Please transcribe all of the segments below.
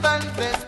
Del hospital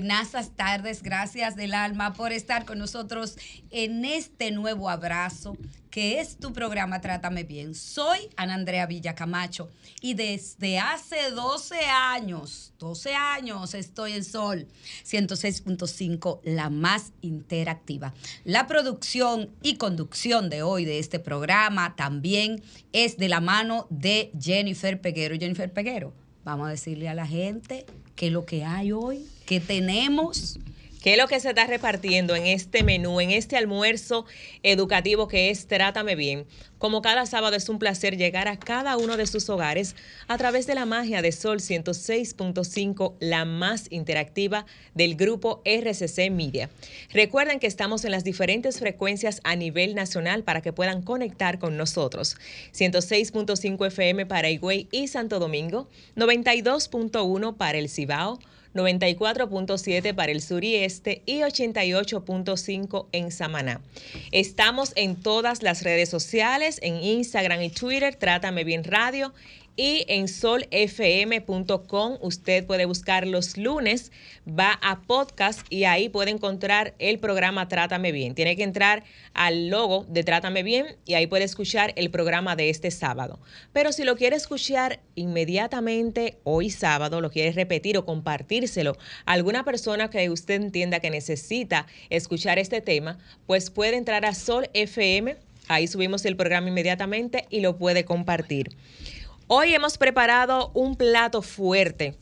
Buenas tardes, gracias del alma por estar con nosotros en este nuevo abrazo que es tu programa Trátame Bien. Soy Ana Andrea Villacamacho y desde hace 12 años, 12 años estoy en Sol 106.5, la más interactiva. La producción y conducción de hoy de este programa también es de la mano de Jennifer Peguero. Jennifer Peguero, vamos a decirle a la gente qué es lo que hay hoy, qué tenemos. ¿Qué es lo que se está repartiendo en este menú, en este almuerzo educativo que es Trátame Bien? Como cada sábado es un placer llegar a cada uno de sus hogares a través de la magia de Sol 106.5, la más interactiva del grupo RCC Media. Recuerden que estamos en las diferentes frecuencias a nivel nacional para que puedan conectar con nosotros. 106.5 FM para Higüey y Santo Domingo, 92.1 para el Cibao, 94.7 para el sur y este y 88.5 en Samaná. Estamos en todas las redes sociales, en Instagram y Twitter, Trátame Bien Radio y en solfm.com usted puede buscar los lunes, va a podcast y ahí puede encontrar el programa Trátame Bien. Tiene que entrar al logo de Trátame Bien y ahí puede escuchar el programa de este sábado. Pero si lo quiere escuchar inmediatamente hoy sábado, lo quiere repetir o compartírselo a alguna persona que usted entienda que necesita escuchar este tema, pues puede entrar a Sol FM. Ahí subimos el programa inmediatamente y lo puede compartir. Hoy hemos preparado un plato fuerte,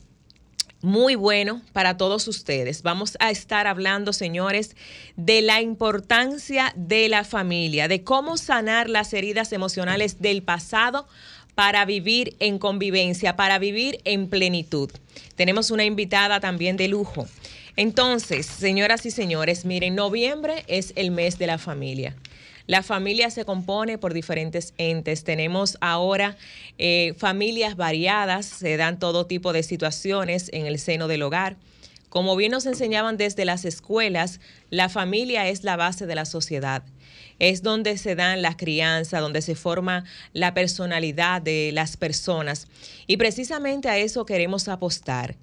muy bueno para todos ustedes. Vamos a estar hablando, señores, de la importancia de la familia, de cómo sanar las heridas emocionales del pasado para vivir en convivencia, para vivir en plenitud. Tenemos una invitada también de lujo. Entonces, señoras y señores, miren, noviembre es el mes de la familia. La familia se compone por diferentes entes. Tenemos ahora eh, familias variadas, se dan todo tipo de situaciones en el seno del hogar. Como bien nos enseñaban desde las escuelas, la familia es la base de la sociedad. Es donde se dan la crianza, donde se forma la personalidad de las personas. Y precisamente a eso queremos apostar.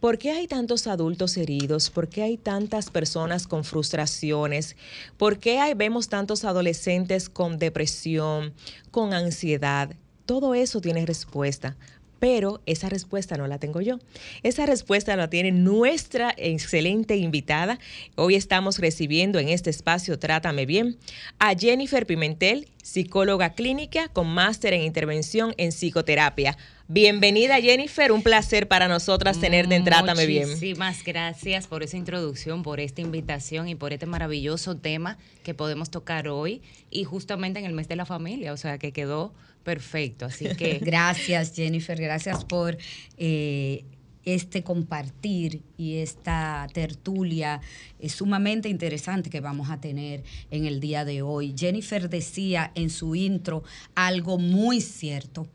¿Por qué hay tantos adultos heridos? ¿Por qué hay tantas personas con frustraciones? ¿Por qué hay, vemos tantos adolescentes con depresión, con ansiedad? Todo eso tiene respuesta Pero esa respuesta no la tengo yo. Esa respuesta la tiene nuestra excelente invitada. Hoy estamos recibiendo en este espacio Trátame Bien a Jennifer Pimentel, psicóloga clínica con máster en intervención en psicoterapia. Bienvenida Jennifer, un placer para nosotras tenerte en Trátame Bien. Muchísimas gracias por esa introducción, por esta invitación y por este maravilloso tema que podemos tocar hoy y justamente en el mes de la familia, o sea que quedó Perfecto, así que... gracias Jennifer, gracias por eh, este compartir y esta tertulia es sumamente interesante que vamos a tener en el día de hoy. Jennifer decía en su intro algo muy cierto.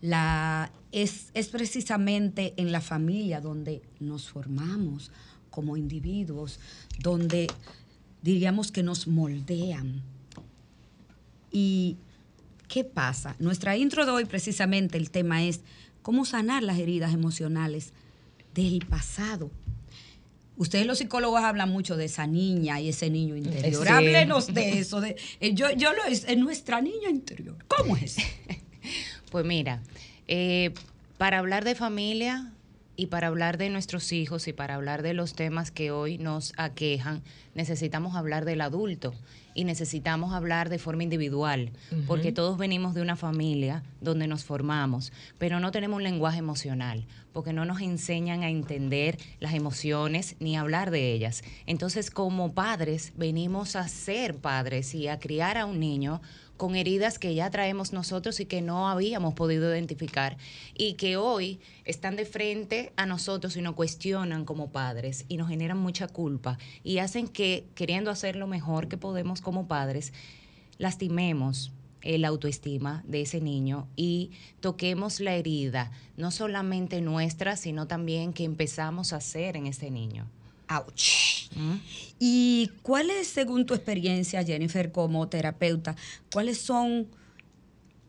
La, es, es precisamente en la familia donde nos formamos como individuos, donde diríamos que nos moldean. Y ¿Qué pasa? Nuestra intro de hoy precisamente el tema es cómo sanar las heridas emocionales del pasado. Ustedes los psicólogos hablan mucho de esa niña y ese niño interior. Háblenos de eso. De, eh, yo, yo lo es, nuestra niña interior. ¿Cómo es? pues mira, eh, para hablar de familia y para hablar de nuestros hijos y para hablar de los temas que hoy nos aquejan, necesitamos hablar del adulto y necesitamos hablar de forma individual, porque todos venimos de una familia donde nos formamos, pero no tenemos un lenguaje emocional, porque no nos enseñan a entender las emociones ni a hablar de ellas. Entonces, como padres, venimos a ser padres y a criar a un niño con heridas que ya traemos nosotros y que no habíamos podido identificar y que hoy están de frente a nosotros y nos cuestionan como padres y nos generan mucha culpa y hacen que, queriendo hacer lo mejor que podemos como padres, lastimemos la autoestima de ese niño y toquemos la herida, no solamente nuestra, sino también que empezamos a hacer en ese niño. Ouch. ¿Y cuáles, según tu experiencia, Jennifer, como terapeuta, cuáles son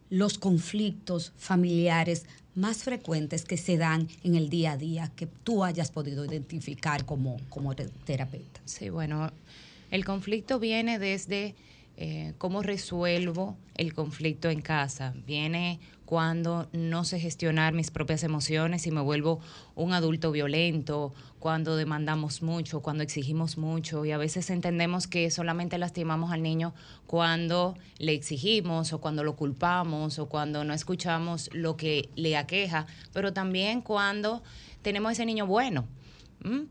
los conflictos familiares más frecuentes que se dan en el día a día que tú hayas podido identificar como, como terapeuta? Sí, bueno, el conflicto viene desde eh, cómo resuelvo el conflicto en casa. Viene cuando no sé gestionar mis propias emociones y me vuelvo un adulto violento, cuando demandamos mucho, cuando exigimos mucho y a veces entendemos que solamente lastimamos al niño cuando le exigimos o cuando lo culpamos o cuando no escuchamos lo que le aqueja, pero también cuando tenemos ese niño bueno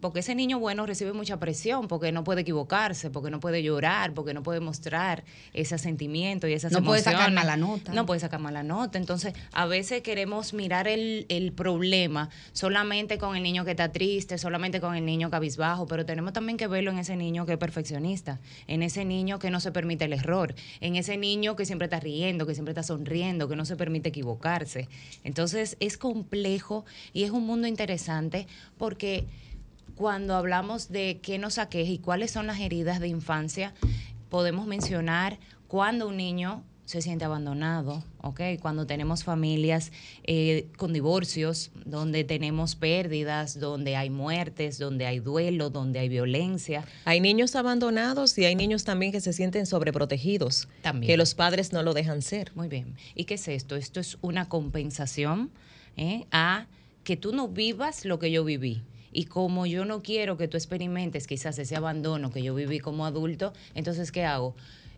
porque ese niño bueno recibe mucha presión, porque no puede equivocarse, porque no puede llorar, porque no puede mostrar ese sentimiento y esas no emociones. No puede sacar mala nota. No puede sacar mala nota. Entonces, a veces queremos mirar el, el problema solamente con el niño que está triste, solamente con el niño cabizbajo, pero tenemos también que verlo en ese niño que es perfeccionista, en ese niño que no se permite el error, en ese niño que siempre está riendo, que siempre está sonriendo, que no se permite equivocarse. Entonces, es complejo y es un mundo interesante porque cuando hablamos de qué nos aqueja y cuáles son las heridas de infancia, podemos mencionar cuando un niño se siente abandonado, ¿ok? Cuando tenemos familias eh, con divorcios, donde tenemos pérdidas, donde hay muertes, donde hay duelo, donde hay violencia. Hay niños abandonados y hay niños también que se sienten sobreprotegidos, también. que los padres no lo dejan ser. Muy bien. ¿Y qué es esto? Esto es una compensación ¿eh? a que tú no vivas lo que yo viví. Y como yo no quiero que tú experimentes quizás ese abandono que yo viví como adulto, entonces, ¿qué hago?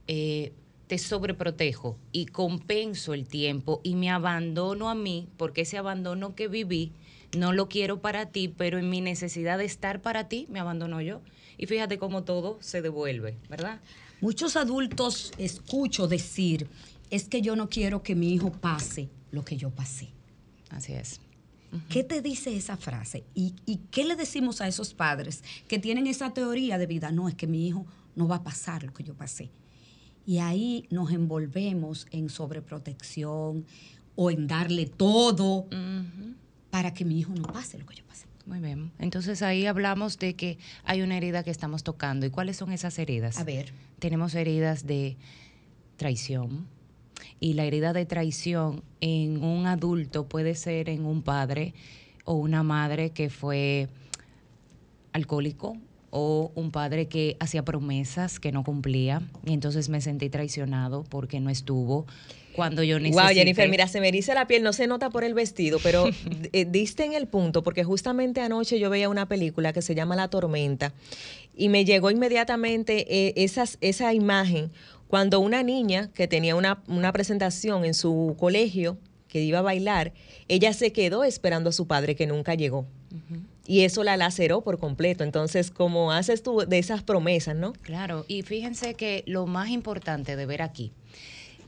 Eh, te sobreprotejo y compenso el tiempo y me abandono a mí porque ese abandono que viví no lo quiero para ti, pero en mi necesidad de estar para ti me abandono yo. Y fíjate cómo todo se devuelve, ¿verdad? Muchos adultos escucho decir, es que yo no quiero que mi hijo pase lo que yo pasé. Así es. ¿Qué te dice esa frase? ¿Y, qué le decimos a esos padres que tienen esa teoría de vida? No, es que mi hijo no va a pasar lo que yo pasé. Y ahí nos envolvemos en sobreprotección o en darle todo para que mi hijo no pase lo que yo pasé. Muy bien. Entonces ahí hablamos de que hay una herida que estamos tocando. ¿Y cuáles son esas heridas? A ver. Tenemos heridas de traición, y la herida de traición en un adulto puede ser en un padre o una madre que fue alcohólico o un padre que hacía promesas que no cumplía. Y entonces me sentí traicionado porque no estuvo cuando yo necesite. Wow, Jennifer, mira, se me eriza la piel, no se nota por el vestido, pero eh, diste en el punto, porque justamente anoche yo veía una película que se llama La Tormenta y me llegó inmediatamente eh, esas, esa imagen cuando una niña que tenía una, una presentación en su colegio, que iba a bailar, ella se quedó esperando a su padre que nunca llegó. Y eso la laceró por completo. Entonces, como haces tú de esas promesas, ¿no? Claro, y fíjense que lo más importante de ver aquí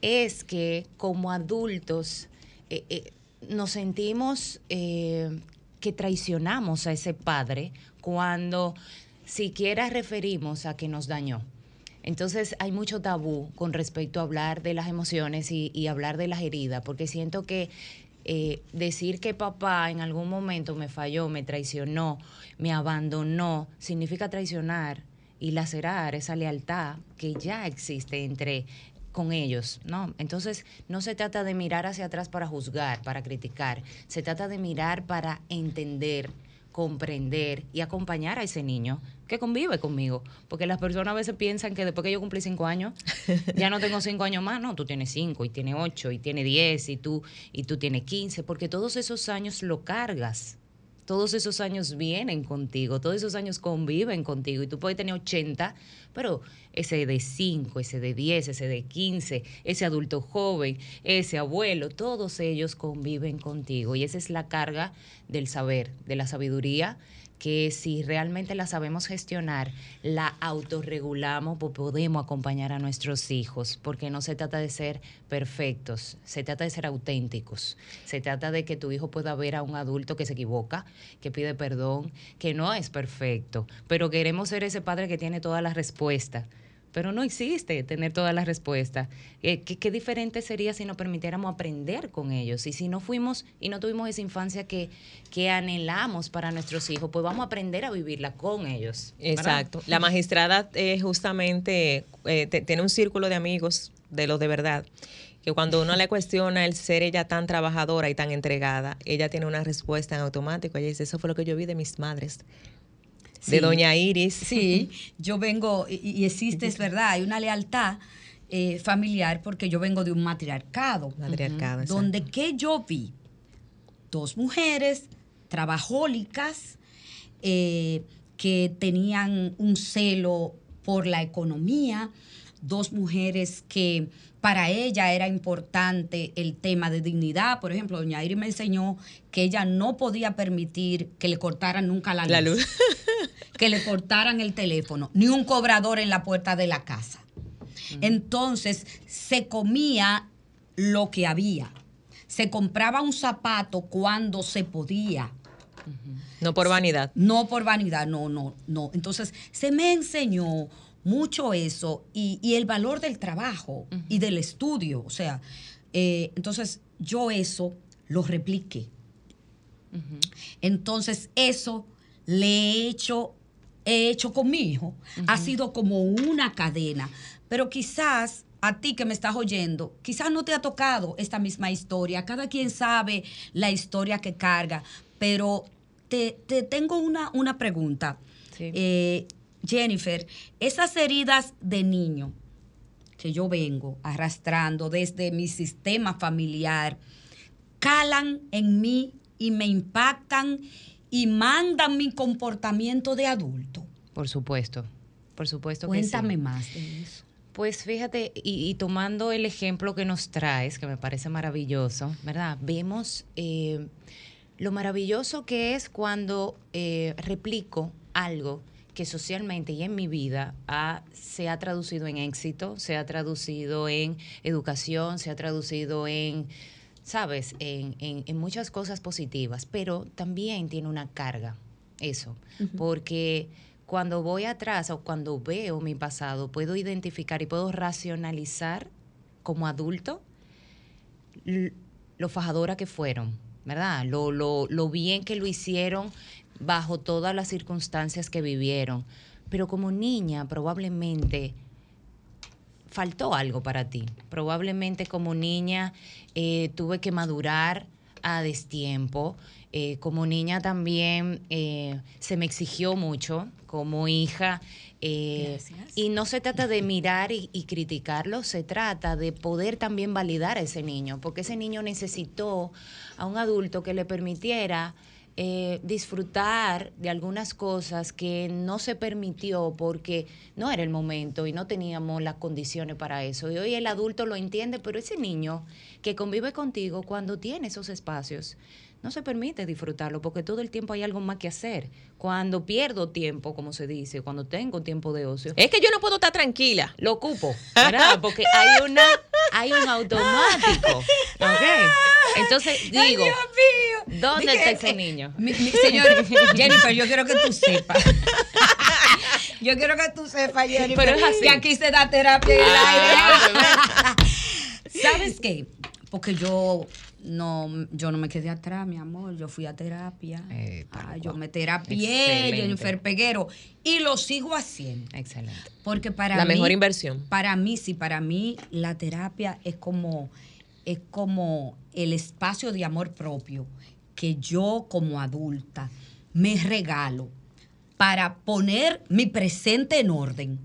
es que como adultos eh, eh, nos sentimos eh, que traicionamos a ese padre cuando siquiera referimos a que nos dañó. Entonces hay mucho tabú con respecto a hablar de las emociones y, hablar de las heridas, porque siento que decir que papá en algún momento me falló, me traicionó, me abandonó, significa traicionar y lacerar esa lealtad que ya existe entre con ellos, ¿no? Entonces, no se trata de mirar hacia atrás para juzgar, para criticar, se trata de mirar para entender, comprender y acompañar a ese niño que convive conmigo. Porque las personas a veces piensan que después que yo cumplí cinco años, ya no tengo cinco años más. No, tú tienes cinco y tienes ocho y tienes diez y tú, y tú tienes quince, porque todos esos años lo cargas todos esos años vienen contigo, todos esos años conviven contigo y tú puedes tener 80, pero ese de 5, ese de 10, ese de 15, ese adulto joven, ese abuelo, todos ellos conviven contigo y esa es la carga del saber, de la sabiduría que si realmente la sabemos gestionar, la autorregulamos, pues podemos acompañar a nuestros hijos, porque no se trata de ser perfectos, se trata de ser auténticos, se trata de que tu hijo pueda ver a un adulto que se equivoca, que pide perdón, que no es perfecto, pero queremos ser ese padre que tiene todas las respuestas pero no existe tener todas las respuestas. Eh, ¿Qué, diferente sería si nos permitiéramos aprender con ellos? Y si no fuimos y no tuvimos esa infancia que, que anhelamos para nuestros hijos, pues vamos a aprender a vivirla con ellos. Exacto. La magistrada eh, justamente eh, tiene un círculo de amigos de los de verdad que cuando uno le cuestiona el ser ella tan trabajadora y tan entregada, ella tiene una respuesta en automático. Ella dice, eso fue lo que yo vi de mis madres de Doña Iris. Sí, yo vengo, y, existe, es verdad, hay una lealtad eh, familiar porque yo vengo de un matriarcado. Matriarcado. Donde que yo vi dos mujeres trabajólicas eh, que tenían un celo por la economía, dos mujeres que para ella era importante el tema de dignidad. Por ejemplo, doña Iris me enseñó que ella no podía permitir que le cortaran nunca la luz, la luz. que le cortaran el teléfono, ni un cobrador en la puerta de la casa. Entonces, se comía lo que había. Se compraba un zapato cuando se podía. No por vanidad. No por vanidad, no, no, no. Entonces, se me enseñó mucho eso y, el valor del trabajo y del estudio. O sea, eh, entonces yo eso lo repliqué. Entonces eso le he hecho, he hecho con mi hijo. Ha sido como una cadena. Pero quizás a ti que me estás oyendo, quizás no te ha tocado esta misma historia. Cada quien sabe la historia que carga. Pero te, tengo una, una pregunta. Eh, Jennifer, esas heridas de niño que yo vengo arrastrando desde mi sistema familiar, calan en mí y me impactan y mandan mi comportamiento de adulto. Por supuesto, por supuesto. Cuéntame más de eso. Pues fíjate, y, tomando el ejemplo que nos traes, que me parece maravilloso, ¿verdad? Vemos eh, lo maravilloso que es cuando eh, replico algo que socialmente y en mi vida se ha traducido en éxito, se ha traducido en educación, se ha traducido en, sabes, en, muchas cosas positivas, pero también tiene una carga eso, porque cuando voy atrás o cuando veo mi pasado, puedo identificar y puedo racionalizar como adulto lo fajadora que fueron, ¿verdad? Lo, lo, lo bien que lo hicieron bajo todas las circunstancias que vivieron. Pero como niña probablemente faltó algo para ti. Probablemente como niña eh, tuve que madurar a destiempo. Eh, como niña también eh, se me exigió mucho, como hija. y no se trata de mirar y, y criticarlo, se trata de poder también validar a ese niño, porque ese niño necesitó a un adulto que le permitiera eh, disfrutar de algunas cosas que no se permitió porque no era el momento y no teníamos las condiciones para eso. Y hoy el adulto lo entiende, pero ese niño que convive contigo cuando tiene esos espacios, no se permite disfrutarlo porque todo el tiempo hay algo más que hacer. Cuando pierdo tiempo, como se dice, cuando tengo tiempo de ocio, Es que yo no puedo estar tranquila. lo ocupo, ¿verdad? Porque hay una hay un automático. ¿Ok? Entonces digo, ¿dónde Dije, está ese eh, niño? Mi, mi- señor Jennifer, yo quiero que tú sepas. Yo quiero que tú sepas, Jennifer. Pero es así. Que aquí se da terapia en el Ah, aire. ¿Sabes qué? Porque yo no, yo no me quedé atrás, mi amor. Yo fui a terapia. Eh, Ah, yo me terapié. Jennifer Peguero. Y lo sigo haciendo. Excelente. Porque para La mí, mejor inversión. Para mí, sí, para mí la terapia es como, es como el espacio de amor propio que yo como adulta me regalo para poner mi presente en orden.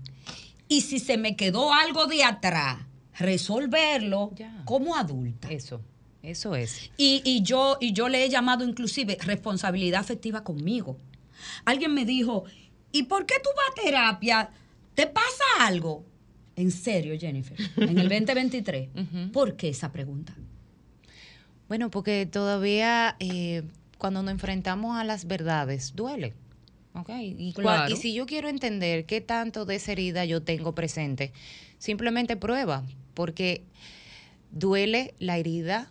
Y si se me quedó algo de atrás, resolverlo Ya. como adulta. Eso, eso es. Y, y yo, y yo le he llamado inclusive responsabilidad afectiva conmigo. Alguien me dijo, ¿y por qué tú vas a terapia? ¿Te pasa algo? En serio, Jennifer, en el 2023. Ujú. ¿Por qué esa pregunta? Bueno, porque todavía eh, cuando nos enfrentamos a las verdades, duele. ¿ok? Y, cua- Claro. y si yo quiero entender qué tanto de esa herida yo tengo presente, simplemente prueba, porque duele la herida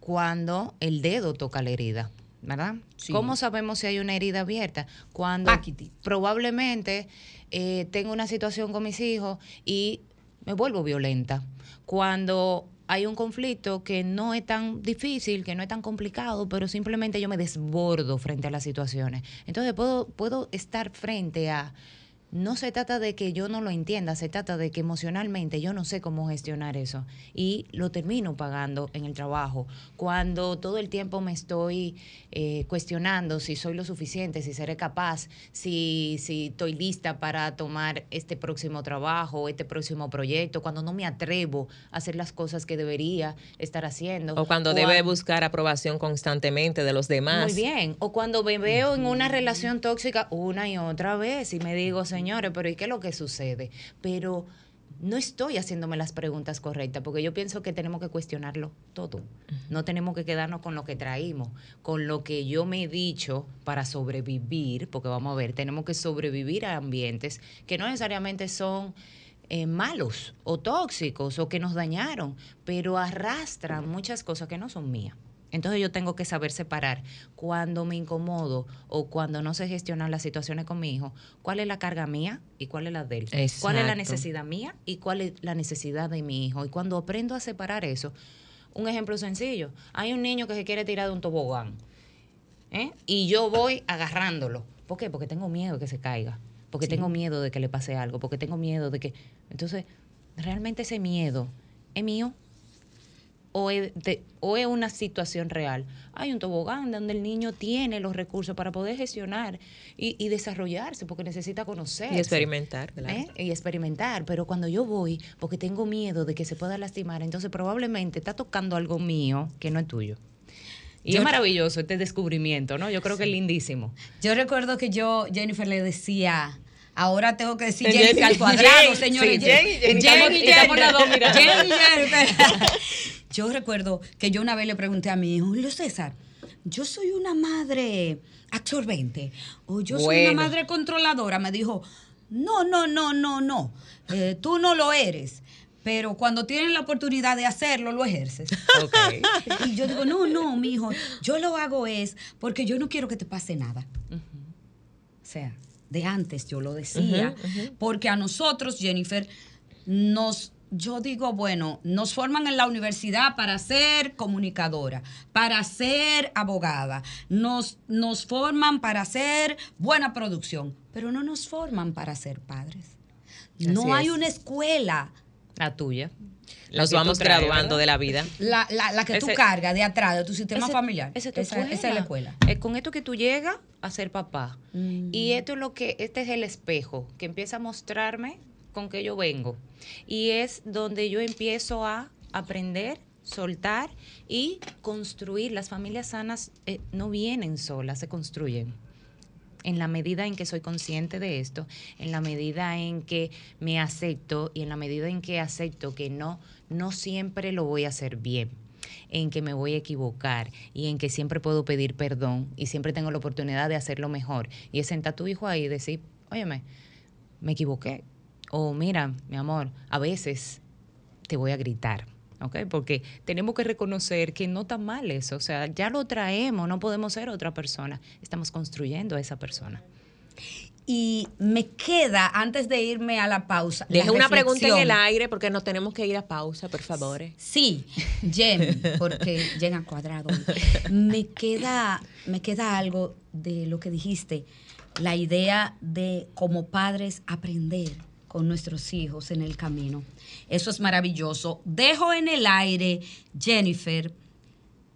cuando el dedo toca la herida, ¿verdad? Sí. ¿Cómo sabemos si hay una herida abierta? Cuando Paquiti. probablemente eh, tengo una situación con mis hijos y me vuelvo violenta. Cuando hay un conflicto que no es tan difícil, que no es tan complicado, pero simplemente yo me desbordo frente a las situaciones. Entonces puedo, puedo estar frente a... No se trata de que yo no lo entienda, se trata de que emocionalmente yo no sé cómo gestionar eso y lo termino pagando en el trabajo. Cuando todo el tiempo me estoy eh, cuestionando si soy lo suficiente, si seré capaz, si, si estoy lista para tomar este próximo trabajo, este próximo proyecto, cuando no me atrevo a hacer las cosas que debería estar haciendo. O cuando debe buscar aprobación constantemente de los demás. Muy bien. O cuando me veo en una relación tóxica una y otra vez y me digo, señores, pero ¿y qué es lo que sucede? Pero no estoy haciéndome las preguntas correctas porque yo pienso que tenemos que cuestionarlo todo. No tenemos que quedarnos con lo que traímos, con lo que yo me he dicho para sobrevivir, porque vamos a ver, tenemos que sobrevivir a ambientes que no necesariamente son eh, malos o tóxicos o que nos dañaron, pero arrastran muchas cosas que no son mías. Entonces yo tengo que saber separar cuando me incomodo o cuando no sé gestionar las situaciones con mi hijo, cuál es la carga mía y cuál es la de él. Cuál es la Exacto. necesidad mía y cuál es la necesidad de mi hijo. Y cuando aprendo a separar eso, un ejemplo sencillo, hay un niño que se quiere tirar de un tobogán ¿eh? y yo voy agarrándolo. ¿Por qué? Porque tengo miedo de que se caiga, porque tengo miedo de que le pase algo, porque tengo miedo de que... Entonces, realmente ese miedo es mío o es, de- o es una situación real. Hay un tobogán donde el niño tiene los recursos para poder gestionar y, y desarrollarse porque necesita conocer. Y experimentar, claro. ¿eh? y experimentar. Pero cuando yo voy, porque tengo miedo de que se pueda lastimar, entonces probablemente está tocando algo mío que no es tuyo. Y Yo- es maravilloso este descubrimiento, ¿no? Yo creo que es lindísimo. Yo recuerdo que yo, Jennifer, le decía, ahora tengo que decir Jenny- Jennifer al cuadrado, señores. Jenny, Jenny. Jenny. Jenny, Jennifer. Yo recuerdo que yo una vez le pregunté a mi hijo, Julio César, yo soy una madre absorbente o yo soy una madre controladora. Me dijo, no, no, no, no, no, eh, tú no lo eres. Pero cuando tienes la oportunidad de hacerlo, lo ejerces. Y yo digo, no, no, mi hijo, yo lo hago es porque yo no quiero que te pase nada. O sea, de antes yo lo decía, porque a nosotros, Jennifer, nos, yo digo, bueno, nos forman en la universidad para ser comunicadora, para ser abogada, nos, nos forman para hacer buena producción, pero no nos forman para ser padres. No Así hay es. una escuela La tuya. La Nos tú vamos traes, graduando ¿verdad? de la vida. La, la, la que tú Ese- cargas de atrás de tu sistema Ese- familiar. esa es tu esa, esa es la escuela. Es con esto que tú llegas a ser papá. Mm. Y esto es lo que, este es el espejo que empieza a mostrarme con que yo vengo. Y es donde yo empiezo a aprender, soltar y construir. Las familias sanas eh, no vienen solas, se construyen. En la medida en que soy consciente de esto, en la medida en que me acepto y en la medida en que acepto que no, no siempre lo voy a hacer bien, en que me voy a equivocar y en que siempre puedo pedir perdón y siempre tengo la oportunidad de hacerlo mejor. Y es sentar a tu hijo ahí y decir, óyeme, me equivoqué. O mira, mi amor, a veces te voy a gritar. ¿ok? Porque tenemos que reconocer que no está mal eso, o sea, ya lo traemos, no podemos ser otra persona, estamos construyendo a esa persona. Y me queda, antes de irme a la pausa. Deje una pregunta en el aire porque nos tenemos que ir a pausa, por favor. Sí, Jen, porque a cuadrado. Me queda, me queda algo de lo que dijiste, la idea de como padres aprender con nuestros hijos en el camino. Eso es maravilloso. Dejo en el aire, Jennifer,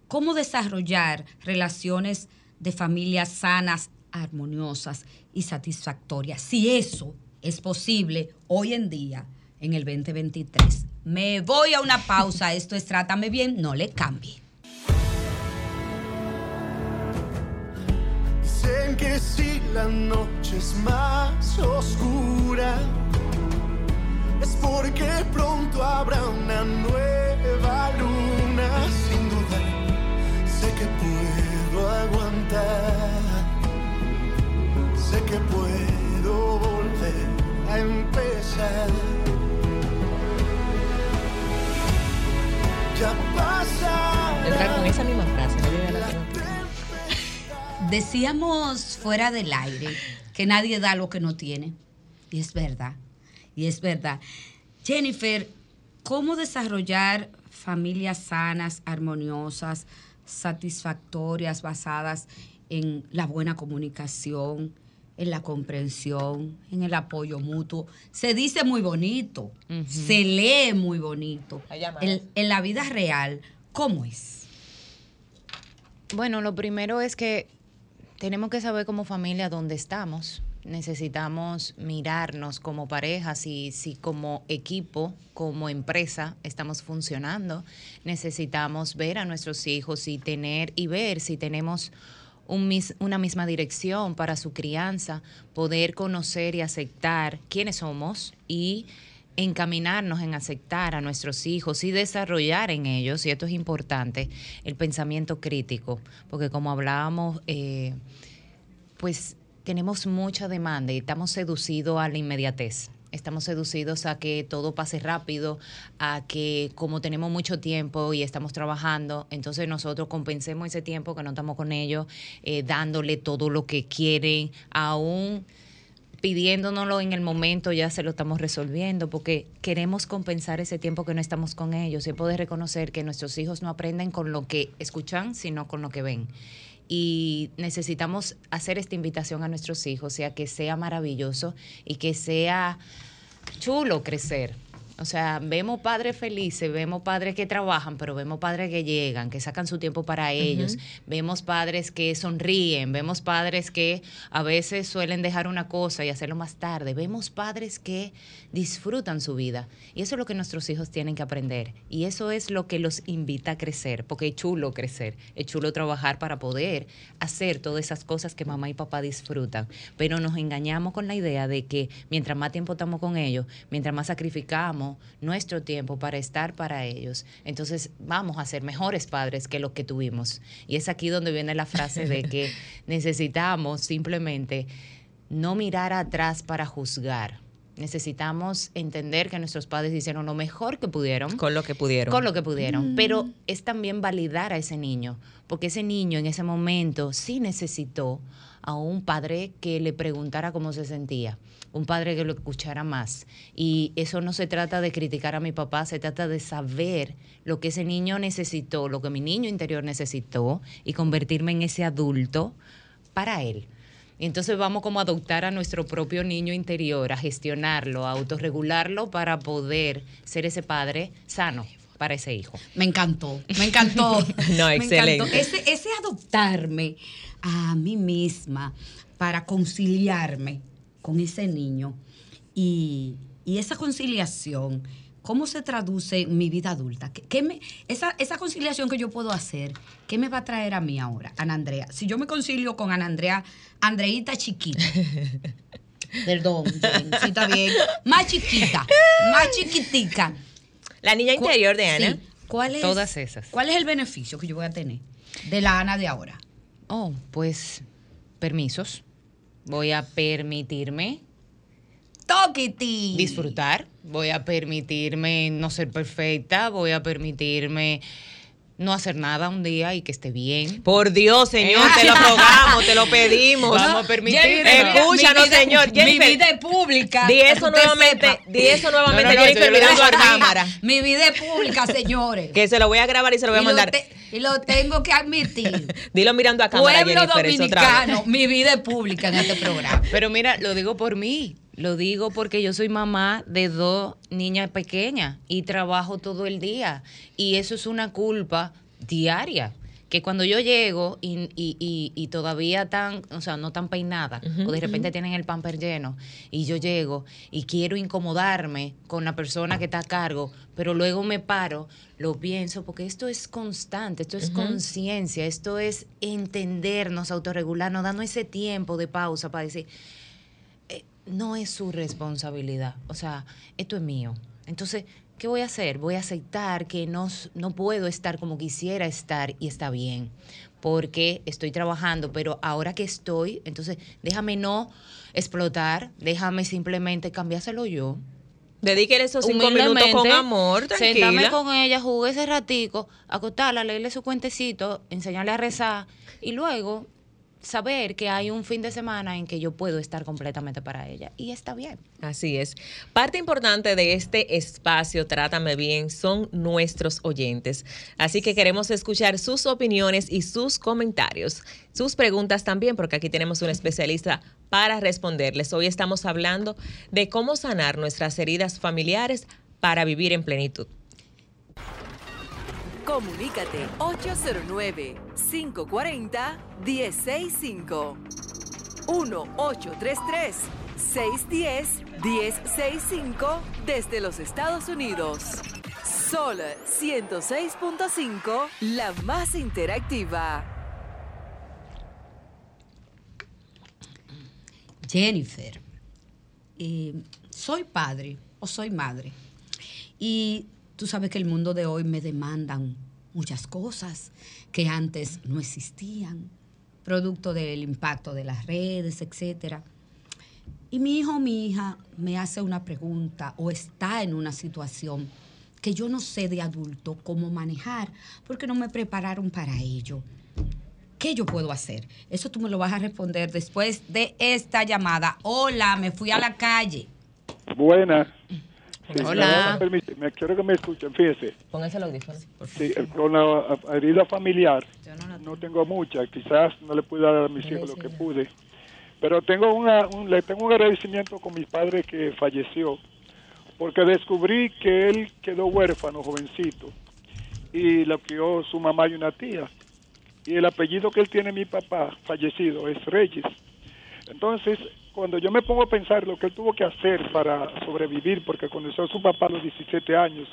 cómo desarrollar relaciones de familias sanas, armoniosas y satisfactorias. Si eso es posible hoy en día, en el 2023. Me voy a una pausa. Esto es Trátame Bien, no le cambie. Dicen que si la noche es más oscura, es porque pronto habrá una nueva luna. Sin duda, sé que puedo aguantar, sé que puedo volver a empezar. Ya pasa. Entrar con esa misma frase. no la Decíamos fuera del aire que nadie da lo que no tiene. Y es verdad. Y es verdad. Jennifer, ¿cómo desarrollar familias sanas, armoniosas, satisfactorias, basadas en la buena comunicación, en la comprensión, en el apoyo mutuo? Se dice muy bonito, se lee muy bonito. En la vida real, ¿cómo es? Bueno, lo primero es que tenemos que saber como familia dónde estamos. Necesitamos mirarnos como pareja, si, si como equipo, como empresa estamos funcionando. Necesitamos ver a nuestros hijos y tener y ver si tenemos una misma dirección para su crianza, poder conocer y aceptar quiénes somos y encaminarnos en aceptar a nuestros hijos y desarrollar en ellos, y esto es importante, el pensamiento crítico, porque como hablábamos, eh, pues tenemos mucha demanda y estamos seducidos a la inmediatez. Estamos seducidos a que todo pase rápido, a que como tenemos mucho tiempo y estamos trabajando, entonces nosotros compensemos ese tiempo que no estamos con ellos, eh, dándole todo lo que quieren, aún pidiéndonoslo en el momento ya se lo estamos resolviendo porque queremos compensar ese tiempo que no estamos con ellos y poder reconocer que nuestros hijos no aprenden con lo que escuchan, sino con lo que ven. Y necesitamos hacer esta invitación a nuestros hijos, o sea, que sea maravilloso y que sea chulo crecer. O sea, vemos padres felices, vemos padres que trabajan, pero vemos padres que llegan, que sacan su tiempo para ellos. Vemos padres que sonríen, vemos padres que a veces suelen dejar una cosa y hacerlo más tarde. Vemos padres que disfrutan su vida. Y eso es lo que nuestros hijos tienen que aprender. Y eso es lo que los invita a crecer, porque es chulo crecer, es chulo trabajar para poder hacer todas esas cosas que mamá y papá disfrutan. Pero nos engañamos con la idea de que mientras más tiempo estamos con ellos, mientras más sacrificamos nuestro tiempo para estar para ellos, entonces vamos a ser mejores padres que los que tuvimos. Y es aquí donde viene la frase de que necesitamos simplemente no mirar atrás para juzgar. Necesitamos entender que nuestros padres hicieron lo mejor que pudieron Con lo que pudieron. con lo que pudieron, pero es también validar a ese niño, porque ese niño en ese momento sí necesitó a un padre que le preguntara cómo se sentía, un padre que lo escuchara más. Y eso no se trata de criticar a mi papá, se trata de saber lo que ese niño necesitó, lo que mi niño interior necesitó y convertirme en ese adulto para él. Y entonces vamos como a adoptar a nuestro propio niño interior, a gestionarlo, a autorregularlo para poder ser ese padre sano para ese hijo. Me encantó, me encantó. No, Me excelente. encantó. Ese, ese adoptarme a mí misma para conciliarme con ese niño y, y esa conciliación, ¿cómo se traduce en mi vida adulta? ¿Qué, qué me, esa, esa conciliación que yo puedo hacer, ¿qué me va a traer a mí ahora, Ana Andrea? Si yo me concilio con Ana Andrea, Andreita chiquita. Perdón, Jen, sí, está bien. Más chiquita, más chiquitica. La niña ¿Cu- interior de Ana. sí. ¿Cuál es, Todas esas. ¿Cuál es el beneficio que yo voy a tener de la Ana de ahora? Oh, pues permisos. Voy a permitirme Toquiti. disfrutar, voy a permitirme no ser perfecta, voy a permitirme no hacer nada un día y que esté bien. Por Dios, señor, te lo rogamos, te lo pedimos. Vamos a. Jennifer, Escúchanos, señor. Mi vida es pública. Di eso nuevamente, di eso nuevamente, Jennifer, mirando a cámara. Mi vida es pública, señores. Que se lo voy a grabar y se lo voy a mandar. Y lo tengo que admitir. Dilo mirando a cámara, Pueblo Jennifer, dominicano, mi vida es pública en este programa. Pero mira, lo digo por mí, lo digo porque yo soy mamá de dos niñas pequeñas y trabajo todo el día. Y eso es una culpa diaria. Que cuando yo llego y, y- y- y todavía tan, o sea, no tan peinada, o de repente tienen el pamper lleno, y yo llego y quiero incomodarme con la persona que está a cargo, pero luego me paro, lo pienso, porque esto es constante, esto es conciencia, esto es entendernos, autorregularnos, dando ese tiempo de pausa para decir, no es su responsabilidad. O sea, esto es mío. Entonces, ¿qué voy a hacer? Voy a aceptar que no, no puedo estar como quisiera estar y está bien, porque estoy trabajando, pero ahora que estoy, entonces déjame no explotar, déjame simplemente cambiárselo yo. Dedíquele esos cinco minutos con amor, Sentarme tranquila. con ella, jugué ese ratico, acostarla, leerle su cuentecito, enseñarle a rezar y luego saber que hay un fin de semana en que yo puedo estar completamente para ella y está bien. Así es. Parte importante de este espacio, Trátame Bien, son nuestros oyentes. Así que queremos escuchar sus opiniones y sus comentarios, sus preguntas también, porque aquí tenemos un especialista para responderles. Hoy estamos hablando de cómo sanar nuestras heridas familiares para vivir en plenitud. Comunícate 809-540-1065. 1-833-610-1065 desde los Estados Unidos. Sol 106.5, la más interactiva. Jennifer, eh, soy padre o soy madre. Y tú sabes que el mundo de hoy me demandan muchas cosas que antes no existían, producto del impacto de las redes, etcétera. Y mi hijo o mi hija me hace una pregunta o está en una situación que yo no sé de adulto cómo manejar porque no me prepararon para ello. ¿Qué yo puedo hacer? Eso tú me lo vas a responder después de esta llamada. Hola, me fui a la calle. Buenas. Sí, Hola. me quiero que me escuchen, fíjese. Pónganse el audífono. Sí, con la herida familiar no tengo mucha, quizás no le pude dar a mis hijos lo que pude, pero tengo una, un, le tengo un agradecimiento con mi padre que falleció, porque descubrí que él quedó huérfano, jovencito, y lo crió su mamá y una tía, y el apellido que él tiene mi papá, fallecido, es Reyes. Entonces, cuando yo me pongo a pensar lo que él tuvo que hacer para sobrevivir, porque conoció a su papá a los 17 años,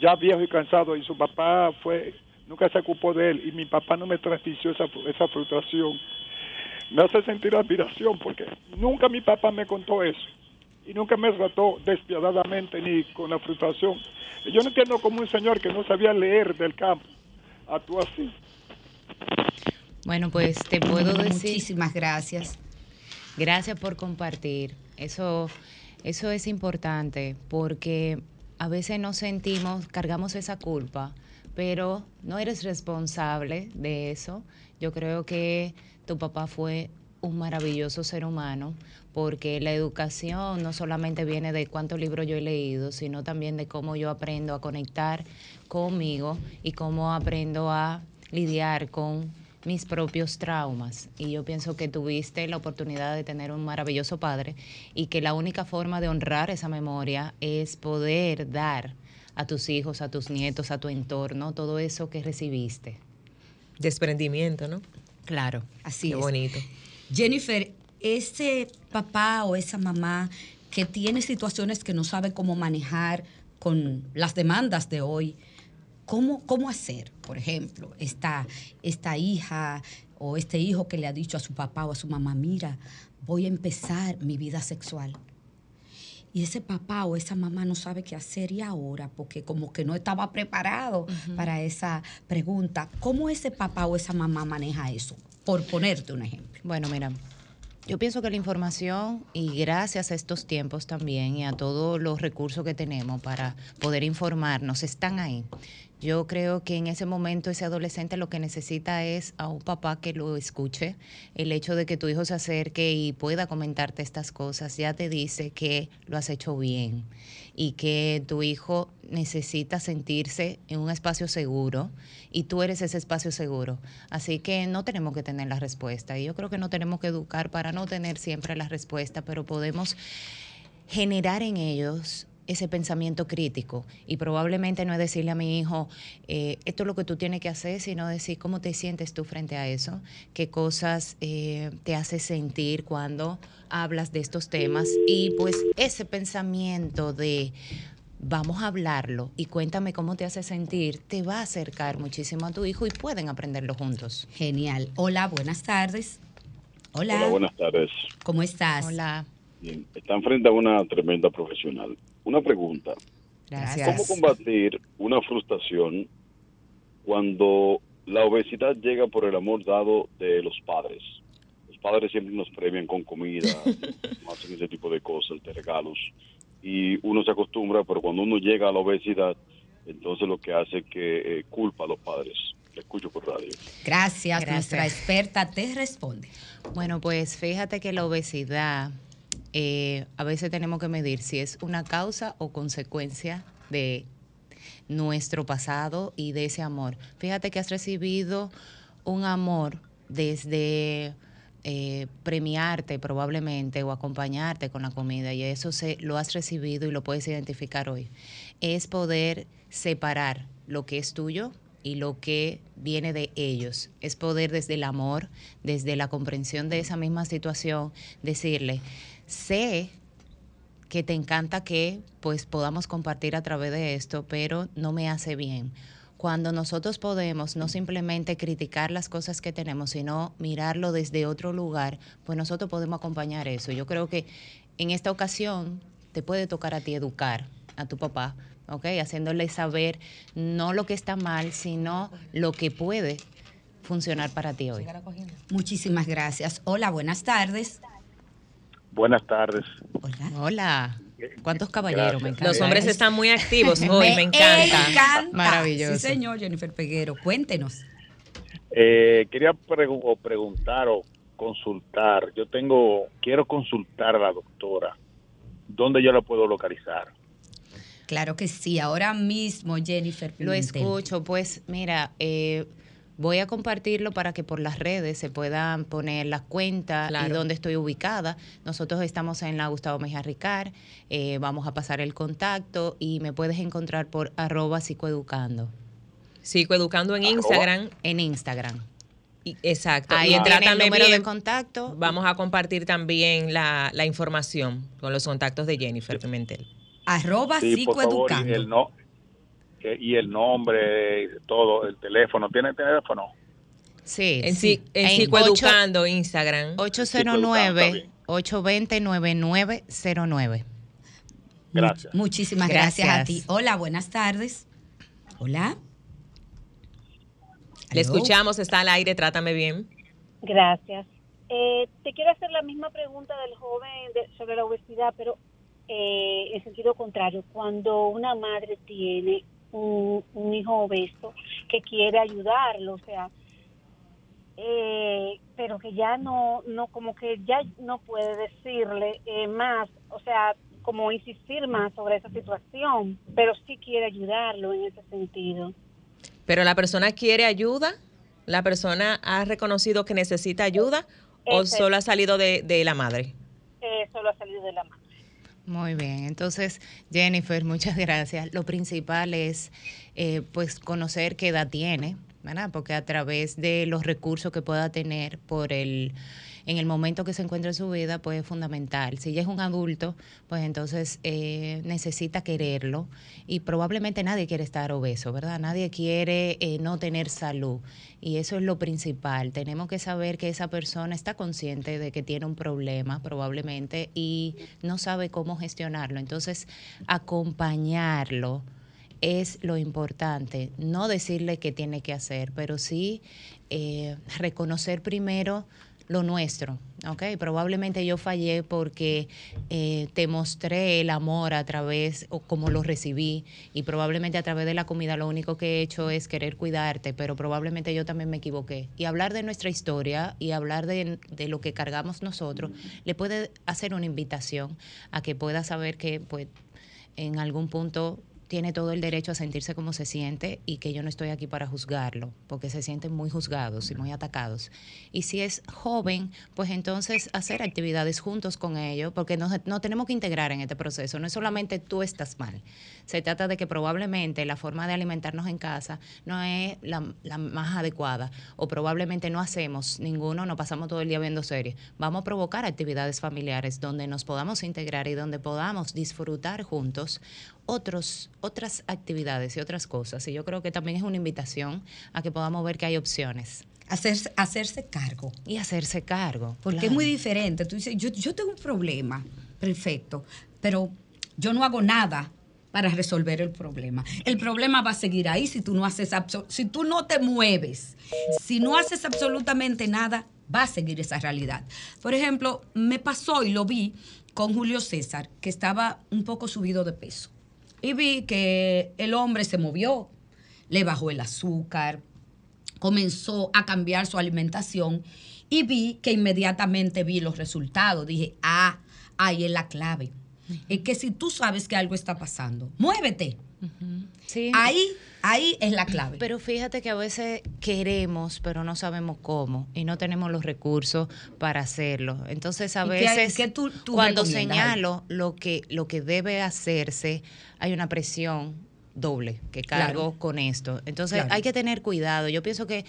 ya viejo y cansado, y su papá fue, nunca se ocupó de él, y mi papá no me transmitió esa, esa frustración. Me hace sentir admiración, porque nunca mi papá me contó eso, y nunca me trató despiadadamente ni con la frustración. Y yo no entiendo cómo un señor que no sabía leer del campo actúa así. Bueno, pues te puedo decir... Muchísimas gracias. Gracias por compartir. Eso, eso es importante porque a veces nos sentimos, cargamos esa culpa, pero no eres responsable de eso. Yo creo que tu papá fue un maravilloso ser humano porque la educación no solamente viene de cuántos libros yo he leído, sino también de cómo yo aprendo a conectar conmigo y cómo aprendo a lidiar con mis propios traumas y yo pienso que tuviste la oportunidad de tener un maravilloso padre y que la única forma de honrar esa memoria es poder dar a tus hijos, a tus nietos, a tu entorno, todo eso que recibiste. Desprendimiento, ¿no? Claro. Así Qué es. bonito. Jennifer, ese papá o esa mamá que tiene situaciones que no sabe cómo manejar con las demandas de hoy, ¿cómo, cómo hacer? Por ejemplo, esta, esta hija o este hijo que le ha dicho a su papá o a su mamá, mira, voy a empezar mi vida sexual. Y ese papá o esa mamá no sabe qué hacer y ahora, porque como que no estaba preparado para esa pregunta. ¿Cómo ese papá o esa mamá maneja eso? Por ponerte un ejemplo. Bueno, mira, yo pienso que la información y gracias a estos tiempos también y a todos los recursos que tenemos para poder informarnos están ahí. Yo creo que en ese momento ese adolescente lo que necesita es a un papá que lo escuche. El hecho de que tu hijo se acerque y pueda comentarte estas cosas ya te dice que lo has hecho bien y que tu hijo necesita sentirse en un espacio seguro y tú eres ese espacio seguro. Así que no tenemos que tener la respuesta. Y yo creo que no tenemos que educar para no tener siempre la respuesta, pero podemos generar en ellos ese pensamiento crítico y probablemente no es decirle a mi hijo eh, esto es lo que tú tienes que hacer sino decir cómo te sientes tú frente a eso qué cosas eh, te hace sentir cuando hablas de estos temas y pues ese pensamiento de vamos a hablarlo y cuéntame cómo te hace sentir te va a acercar muchísimo a tu hijo y pueden aprenderlo juntos Genial. Hola, buenas tardes. Hola. Hola, buenas tardes. ¿Cómo estás? hola Bien, Están frente a una tremenda profesional. Una pregunta. gracias ¿Cómo combatir una frustración cuando la obesidad llega por el amor dado de los padres? Los padres siempre nos premian con comida, hacen ese tipo de cosas, de regalos. Y uno se acostumbra, pero cuando uno llega a la obesidad, entonces lo que hace es que eh, culpa a los padres. Le escucho por radio. Gracias, Gracias. nuestra experta te responde. Bueno, pues fíjate que la obesidad eh, a veces tenemos que medir si es una causa o consecuencia de nuestro pasado y de ese amor. Fíjate que has recibido un amor desde eh, premiarte probablemente o acompañarte con la comida y eso se, lo has recibido y lo puedes identificar hoy. Es poder separar lo que es tuyo y lo que viene de ellos. Es poder desde el amor, desde la comprensión de esa misma situación, decirle, sé que te encanta que pues podamos compartir a través de esto, pero no me hace bien. Cuando nosotros podemos no simplemente criticar las cosas que tenemos, sino mirarlo desde otro lugar, pues nosotros podemos acompañar eso. Yo creo que en esta ocasión te puede tocar a ti educar a tu papá, ¿ok? Haciéndole saber no lo que está mal, sino lo que puede funcionar para ti hoy. Muchísimas gracias. Hola, buenas tardes. Buenas tardes. Hola. Hola. ¿Cuántos caballeros? Me encanta. Los hombres están muy activos hoy, me encanta. encanta. Maravilloso. Sí, señor, Jennifer Peguero. Cuéntenos. Eh, quería pregu- o preguntar o consultar. Yo tengo, quiero consultar a la doctora. ¿Dónde yo la puedo localizar? Claro que sí. Ahora mismo, Jennifer Lo escucho, pues mira, eh, voy a compartirlo para que por las redes se puedan poner las cuentas y dónde estoy ubicada. Nosotros estamos en la Gustavo Mejía Ricard, eh, vamos a pasar el contacto y me puedes encontrar por arroba psicoeducando Psicoeducando en Arroba. Instagram. en Instagram. Y- Exacto. Ahí y en tiene el número Bien, de contacto. Vamos a compartir también la, la información con los contactos de Jennifer Pimentel. Arroba Sí, por favor, y psicoeducando. el, no, que- y el nombre, todo, el teléfono. ¿Tiene teléfono? Sí, En, sí. en En Psicoeducando Instagram. 809 820 9909. Gracias. Much- muchísimas gracias. a ti. Hola, buenas tardes. Hola. Le escuchamos, está al aire, trátame bien. Gracias. Eh, te quiero hacer la misma pregunta del joven de- sobre la obesidad, pero eh, en sentido contrario. Cuando una madre tiene un, un hijo obeso que quiere ayudarlo, o sea, eh, pero que ya no, no, como que ya no puede decirle eh, más, o sea, como insistir más sobre esa situación, pero sí quiere ayudarlo en ese sentido. Pero la persona quiere ayuda. ¿La persona ha reconocido que necesita ayuda o Ese- solo ha salido de, de la madre? Eh, solo ha salido de la mano. Muy bien, entonces Jennifer, muchas gracias. Lo principal es eh, pues conocer qué edad tiene, ¿verdad? Porque a través de los recursos que pueda tener por el en el momento que se encuentra en su vida, pues es fundamental. Si ya es un adulto, pues entonces eh, necesita quererlo y probablemente nadie quiere estar obeso, ¿verdad? Nadie quiere eh, no tener salud y eso es lo principal. Tenemos que saber que esa persona está consciente de que tiene un problema probablemente y no sabe cómo gestionarlo. Entonces, acompañarlo es lo importante. No decirle qué tiene que hacer, pero sí eh, reconocer primero lo nuestro, ¿ok? Probablemente yo fallé porque eh, te mostré el amor a través, o como lo recibí, y probablemente a través de la comida lo único que he hecho es querer cuidarte, pero probablemente yo también me equivoqué. Y hablar de nuestra historia y hablar de, de lo que cargamos nosotros le puede hacer una invitación a que pueda saber que, pues, en algún punto tiene todo el derecho a sentirse como se siente y que yo no estoy aquí para juzgarlo, porque se sienten muy juzgados y muy atacados. Y si es joven, pues entonces hacer actividades juntos con ellos, porque nos, no tenemos que integrar en este proceso. No es solamente tú estás mal. Se trata de que probablemente la forma de alimentarnos en casa no es la, la más adecuada o probablemente no hacemos ninguno, no pasamos todo el día viendo series. Vamos a provocar actividades familiares donde nos podamos integrar y donde podamos disfrutar juntos otros, otras actividades y otras cosas. Y yo creo que también es una invitación a que podamos ver que hay opciones. Hacerse, hacerse cargo. Y hacerse cargo. Porque claro. es muy diferente. Tú dices, yo, yo tengo un problema, perfecto, pero yo no hago nada para resolver el problema. El problema va a seguir ahí si tú no haces si tú no te mueves, si no haces absolutamente nada, va a seguir esa realidad. Por ejemplo, me pasó y lo vi con Julio César, que estaba un poco subido de peso. Y vi que el hombre se movió, le bajó el azúcar, comenzó a cambiar su alimentación y vi que inmediatamente vi los resultados. Dije, ah, ahí es la clave. Es que si tú sabes que algo está pasando, muévete. Sí. Ahí, ahí es la clave. Pero fíjate que a veces queremos, pero no sabemos cómo y no tenemos los recursos para hacerlo. Entonces a ¿Y qué hay- veces qué tú- tú cuando señalo lo que lo que debe hacerse, hay una presión doble que cargo Claro. con esto. Entonces Claro. hay que tener cuidado. Yo pienso que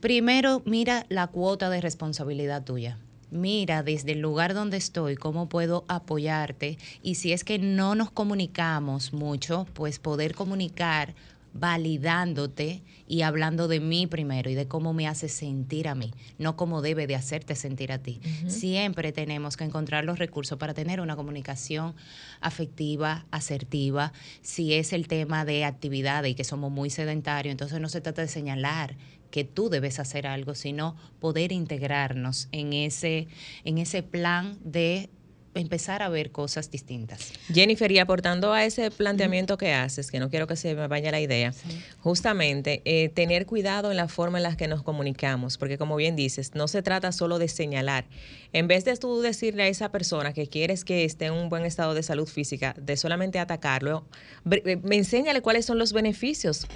primero mira la cuota de responsabilidad tuya. Mira desde el lugar donde estoy cómo puedo apoyarte y si es que no nos comunicamos mucho, pues poder comunicar validándote y hablando de mí primero y de cómo me hace sentir a mí, no cómo debe de hacerte sentir a ti. Siempre tenemos que encontrar los recursos para tener una comunicación afectiva, asertiva. Si es el tema de actividades y que somos muy sedentarios, entonces no se trata de señalar que tú debes hacer algo, sino poder integrarnos en ese, en ese plan de empezar a ver cosas distintas. Jennifer, y aportando a ese planteamiento que haces, que no quiero que se me vaya la idea, justamente eh, tener cuidado en la forma en la que nos comunicamos, porque como bien dices, no se trata solo de señalar. En vez de tú decirle a esa persona que quieres que esté en un buen estado de salud física, de solamente atacarlo, eh, me enséñale cuáles son los beneficios,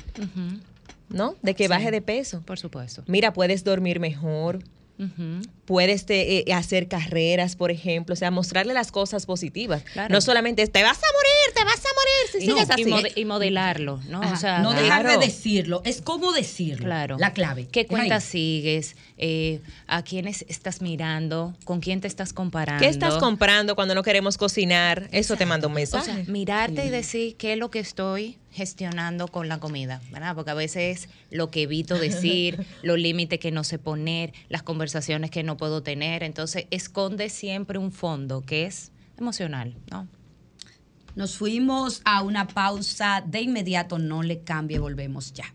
¿no? De que Sí. baje de peso. Por supuesto. Mira, puedes dormir mejor, Puedes te- eh, hacer carreras, por ejemplo, o sea, mostrarle las cosas positivas. Claro. No solamente es, te vas a morir, te vas a morir si Y, sigues y así. mode- y modelarlo, ¿no? Ajá, O sea, no dejar de decirlo, es cómo decirlo. Claro. La clave. ¿Qué cuentas sigues? Eh, ¿A quiénes estás mirando? ¿Con quién te estás comparando? ¿Qué estás comprando cuando no queremos cocinar? Eso te manda un O mensaje. sea, mirarte y decir qué es lo que estoy gestionando con la comida, ¿verdad? Porque a veces lo que evito decir, los límites que no sé poner, las conversaciones que no puedo tener, entonces esconde siempre un fondo que es emocional, ¿no? Nos fuimos a una pausa de inmediato, no le cambie, volvemos ya.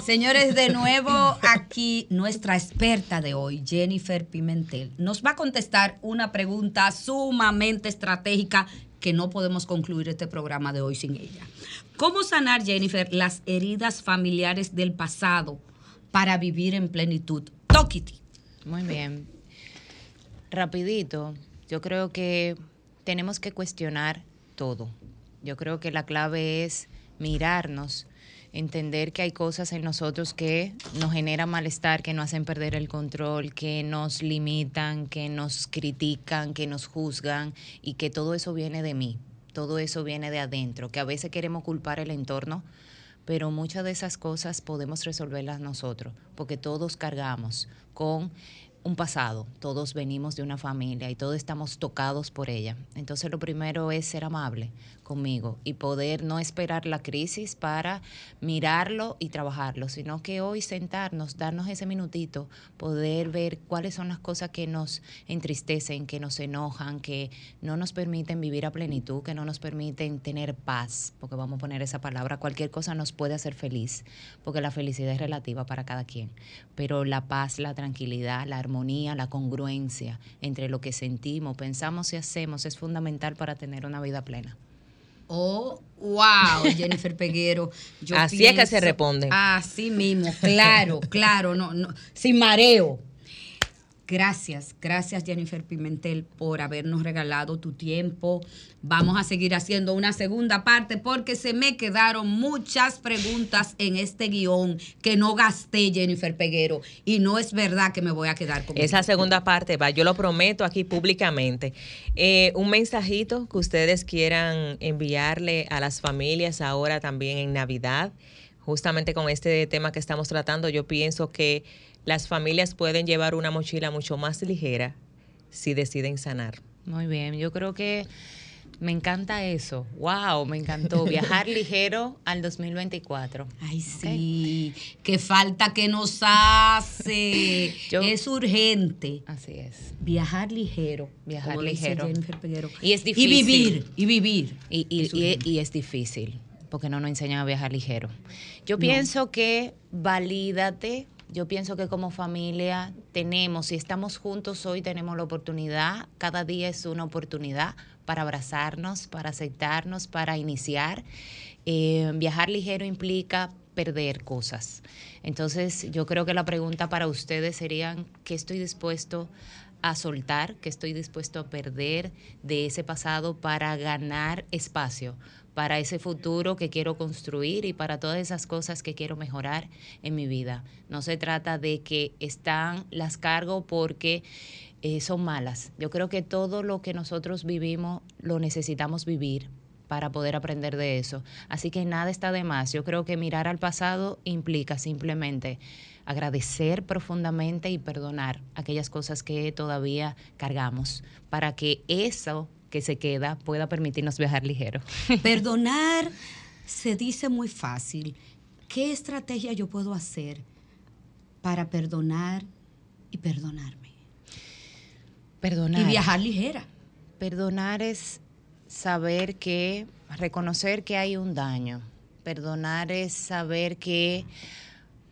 Señores, de nuevo aquí nuestra experta de hoy, Jennifer Pimentel, nos va a contestar una pregunta sumamente estratégica que no podemos concluir este programa de hoy sin ella. ¿Cómo sanar, Jennifer, las heridas familiares del pasado para vivir en plenitud? Tokiti. Muy bien. Rapidito, yo creo que tenemos que cuestionar todo. Yo creo que la clave es mirarnos, entender que hay cosas en nosotros que nos generan malestar, que nos hacen perder el control, que nos limitan, que nos critican, que nos juzgan y que todo eso viene de mí, todo eso viene de adentro, que a veces queremos culpar el entorno, pero muchas de esas cosas podemos resolverlas nosotros, porque todos cargamos con un pasado, todos venimos de una familia y todos estamos tocados por ella. Entonces lo primero es ser amable conmigo y poder no esperar la crisis para mirarlo y trabajarlo, sino que hoy sentarnos, darnos ese minutito, poder ver cuáles son las cosas que nos entristecen, que nos enojan, que no nos permiten vivir a plenitud, que no nos permiten tener paz, porque vamos a poner esa palabra, cualquier cosa nos puede hacer feliz, porque la felicidad es relativa para cada quien, pero la paz, la tranquilidad, la armonía, la congruencia entre lo que sentimos, pensamos y hacemos es fundamental para tener una vida plena. Oh, wow, Jennifer Peguero. Yo Así es que se responde. Así mismo, claro, claro, no, no, sin mareo. Gracias, gracias Jennifer Pimentel por habernos regalado tu tiempo. Vamos a seguir haciendo una segunda parte porque se me quedaron muchas preguntas en este guion que no gasté Jennifer Peguero y no es verdad que me voy a quedar con Esa segunda parte va, yo lo prometo aquí públicamente. Eh, un mensajito que ustedes quieran enviarle a las familias ahora también en Navidad, justamente con este tema que estamos tratando, yo pienso que las familias pueden llevar una mochila mucho más ligera si deciden sanar. Muy bien, yo creo que me encanta eso. Wow, me encantó viajar ligero al 2024. Ay, sí, qué falta que nos hace. es urgente. Así es. Viajar ligero. Viajar ligero. Y es difícil. Y vivir, y vivir. Y, y- Es y- es difícil, porque no nos enseñan a viajar ligero. Yo No. pienso que valídate. Yo pienso que como familia tenemos, si estamos juntos hoy, tenemos la oportunidad, cada día es una oportunidad para abrazarnos, para aceptarnos, para iniciar. Eh, viajar ligero implica perder cosas. Entonces, yo creo que la pregunta para ustedes serían, ¿qué estoy dispuesto a soltar, qué estoy dispuesto a perder de ese pasado para ganar espacio para ese futuro que quiero construir y para todas esas cosas que quiero mejorar en mi vida. No se trata de que están, las cargo porque eh, son malas. Yo creo que todo lo que nosotros vivimos lo necesitamos vivir para poder aprender de eso. Así que nada está de más. Yo creo que mirar al pasado implica simplemente agradecer profundamente y perdonar aquellas cosas que todavía cargamos para que eso que se queda pueda permitirnos viajar ligero. Perdonar se dice muy fácil. ¿Qué estrategia yo puedo hacer para perdonar y perdonarme? Perdonar. Y viajar ligera. Perdonar es saber que, reconocer que hay un daño. Perdonar es saber que,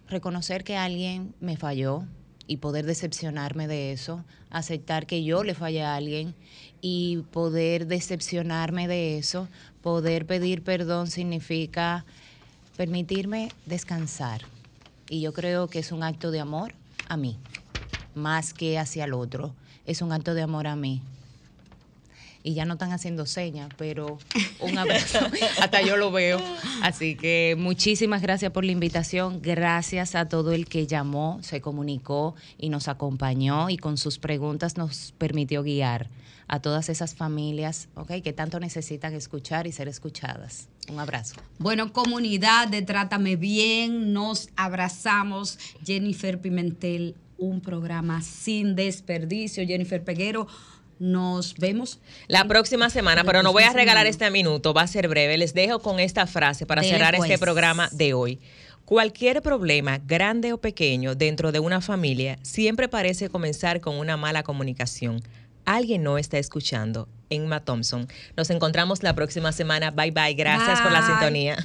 reconocer que alguien me falló y poder decepcionarme de eso. Aceptar que yo le fallé a alguien y poder decepcionarme de eso. Poder pedir perdón significa permitirme descansar. Y yo creo que es un acto de amor a mí, más que hacia el otro. Es un acto de amor a mí. Y ya no están haciendo señas, pero un abrazo, hasta yo lo veo. Así que muchísimas gracias por la invitación. Gracias a todo el que llamó, se comunicó y nos acompañó y con sus preguntas nos permitió guiar a todas esas familias ¿ok? que tanto necesitan escuchar y ser escuchadas. Un abrazo. Bueno, comunidad de Trátame Bien, nos abrazamos. Jennifer Pimentel, un programa sin desperdicio. Jennifer Peguero, nos vemos La próxima semana, pero no voy a regalar semana. este minuto, va a ser breve. Les dejo con esta frase para Dele, cerrar este pues. programa de hoy. Cualquier problema, grande o pequeño, dentro de una familia, siempre parece comenzar con una mala comunicación. Alguien no está escuchando. Emma Thompson. Nos encontramos la próxima semana. Bye bye. Gracias por la sintonía.